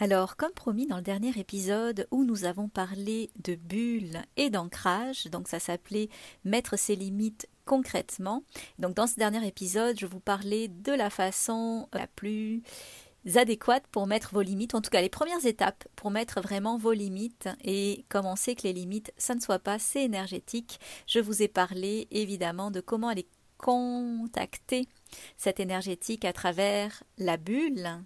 Alors, comme promis dans le dernier épisode où nous avons parlé de bulles et d'ancrage, donc ça s'appelait Mettre ses limites concrètement. Donc, dans ce dernier épisode, je vous parlais de la façon la plus adéquate pour mettre vos limites, en tout cas les premières étapes pour mettre vraiment vos limites et commencer que les limites, ça ne soit pas assez énergétique. Je vous ai parlé évidemment de comment aller contacter cette énergétique à travers la bulle,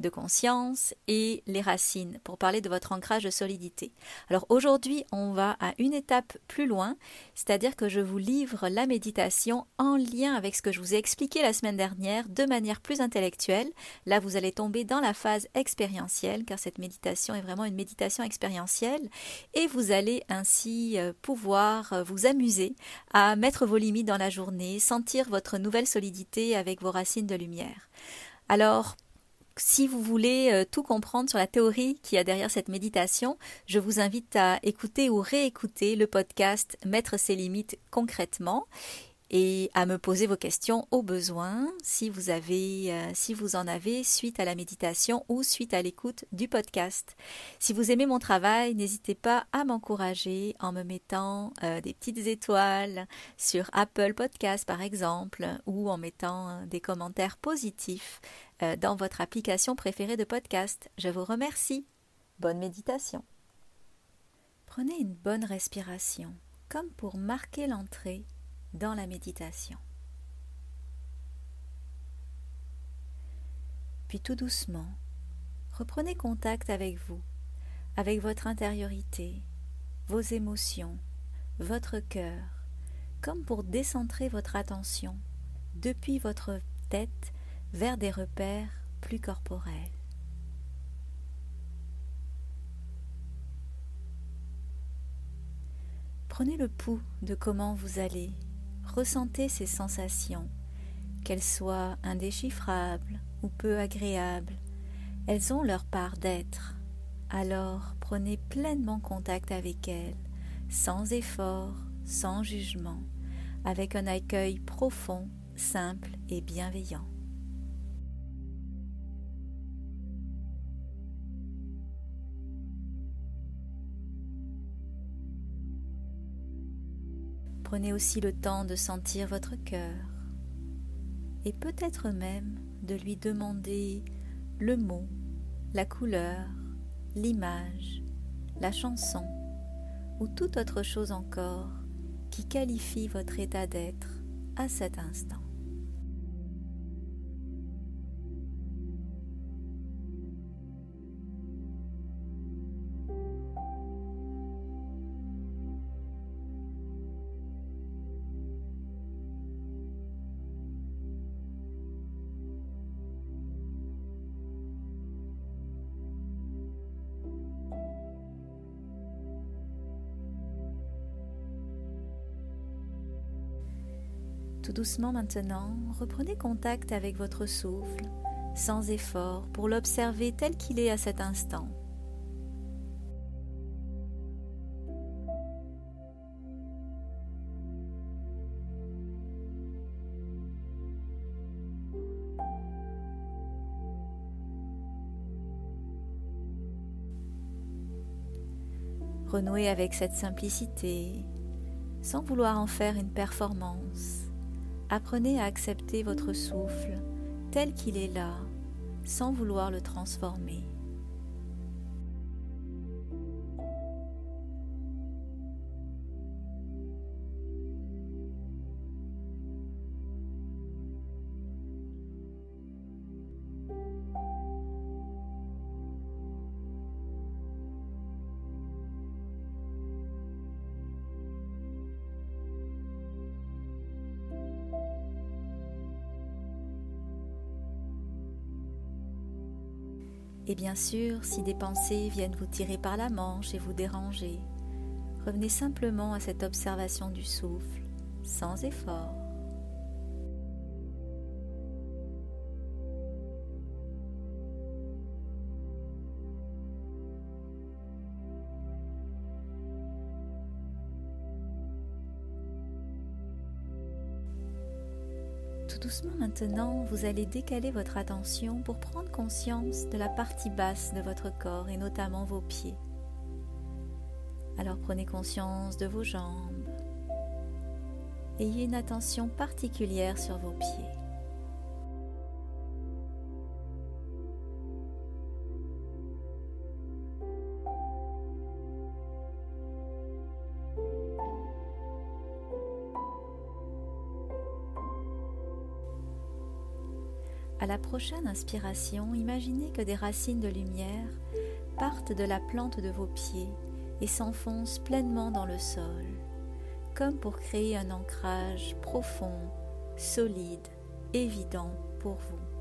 de conscience et les racines pour parler de votre ancrage de solidité. Alors aujourd'hui, on va à une étape plus loin, c'est-à-dire que je vous livre la méditation en lien avec ce que je vous ai expliqué la semaine dernière de manière plus intellectuelle. Là, vous allez tomber dans la phase expérientielle car cette méditation est vraiment une méditation expérientielle et vous allez ainsi euh, pouvoir euh, vous amuser à mettre vos limites dans la journée, sentir votre nouvelle solidité avec vos racines de lumière. Alors, si vous voulez euh, tout comprendre sur la théorie qui a derrière cette méditation, je vous invite à écouter ou réécouter le podcast Mettre ses limites concrètement et à me poser vos questions au besoin si vous avez euh, si vous en avez suite à la méditation ou suite à l'écoute du podcast. Si vous aimez mon travail, n'hésitez pas à m'encourager en me mettant euh, des petites étoiles sur Apple Podcast par exemple ou en mettant euh, des commentaires positifs dans votre application préférée de podcast. Je vous remercie. Bonne méditation. Prenez une bonne respiration comme pour marquer l'entrée dans la méditation. Puis tout doucement, reprenez contact avec vous, avec votre intériorité, vos émotions, votre cœur, comme pour décentrer votre attention depuis votre tête vers des repères plus corporels. Prenez le pouls de comment vous allez ressentez ces sensations, qu'elles soient indéchiffrables ou peu agréables, elles ont leur part d'être. Alors prenez pleinement contact avec elles, sans effort, sans jugement, avec un accueil profond, simple et bienveillant. Prenez aussi le temps de sentir votre cœur et peut-être même de lui demander le mot, la couleur, l'image, la chanson ou toute autre chose encore qui qualifie votre état d'être à cet instant. Tout doucement maintenant, reprenez contact avec votre souffle, sans effort, pour l'observer tel qu'il est à cet instant. renouer avec cette simplicité, sans vouloir en faire une performance. Apprenez à accepter votre souffle tel qu'il est là, sans vouloir le transformer. Et bien sûr, si des pensées viennent vous tirer par la manche et vous déranger, revenez simplement à cette observation du souffle, sans effort. Maintenant, vous allez décaler votre attention pour prendre conscience de la partie basse de votre corps et notamment vos pieds. Alors prenez conscience de vos jambes. Ayez une attention particulière sur vos pieds. À la prochaine inspiration, imaginez que des racines de lumière partent de la plante de vos pieds et s'enfoncent pleinement dans le sol, comme pour créer un ancrage profond, solide, évident pour vous.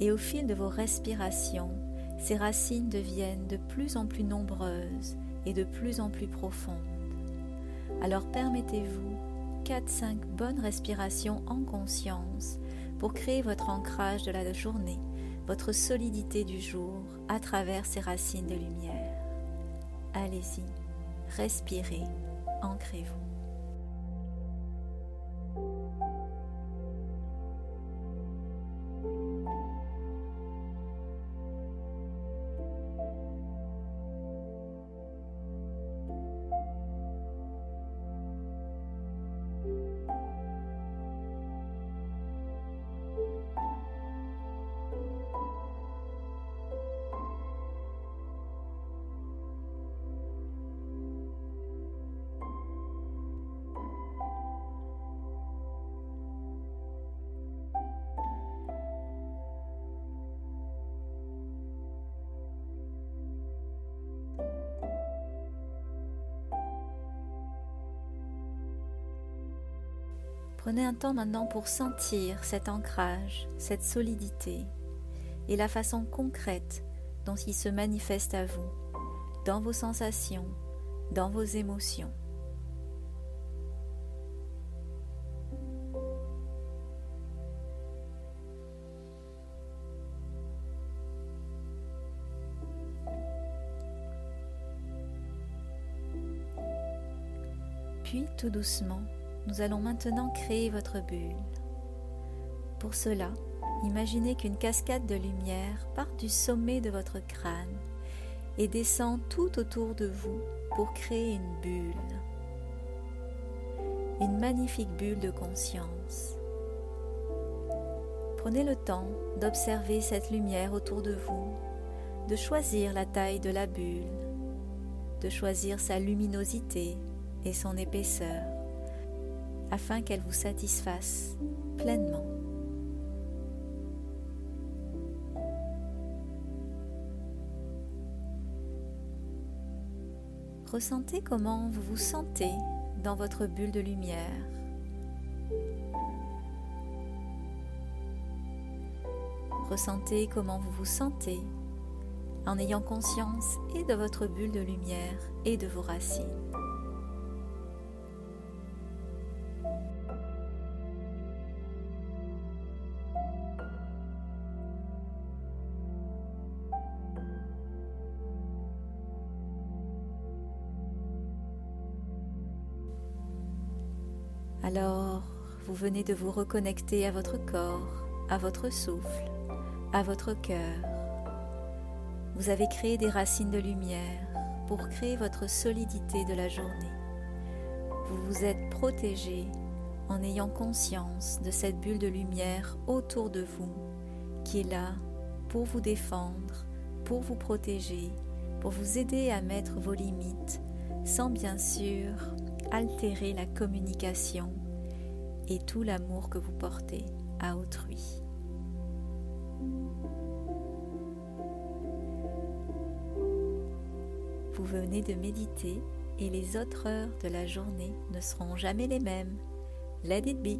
Et au fil de vos respirations, ces racines deviennent de plus en plus nombreuses et de plus en plus profondes. Alors permettez-vous 4-5 bonnes respirations en conscience pour créer votre ancrage de la journée, votre solidité du jour à travers ces racines de lumière. Allez-y, respirez, ancrez-vous. Prenez un temps maintenant pour sentir cet ancrage, cette solidité et la façon concrète dont il se manifeste à vous, dans vos sensations, dans vos émotions. Puis tout doucement, nous allons maintenant créer votre bulle. Pour cela, imaginez qu'une cascade de lumière part du sommet de votre crâne et descend tout autour de vous pour créer une bulle. Une magnifique bulle de conscience. Prenez le temps d'observer cette lumière autour de vous, de choisir la taille de la bulle, de choisir sa luminosité et son épaisseur afin qu'elle vous satisfasse pleinement. Ressentez comment vous vous sentez dans votre bulle de lumière. Ressentez comment vous vous sentez en ayant conscience et de votre bulle de lumière et de vos racines. Alors, vous venez de vous reconnecter à votre corps, à votre souffle, à votre cœur. Vous avez créé des racines de lumière pour créer votre solidité de la journée. Vous vous êtes protégé en ayant conscience de cette bulle de lumière autour de vous qui est là pour vous défendre, pour vous protéger, pour vous aider à mettre vos limites sans bien sûr altérer la communication et tout l'amour que vous portez à autrui. Vous venez de méditer et les autres heures de la journée ne seront jamais les mêmes. Let it be.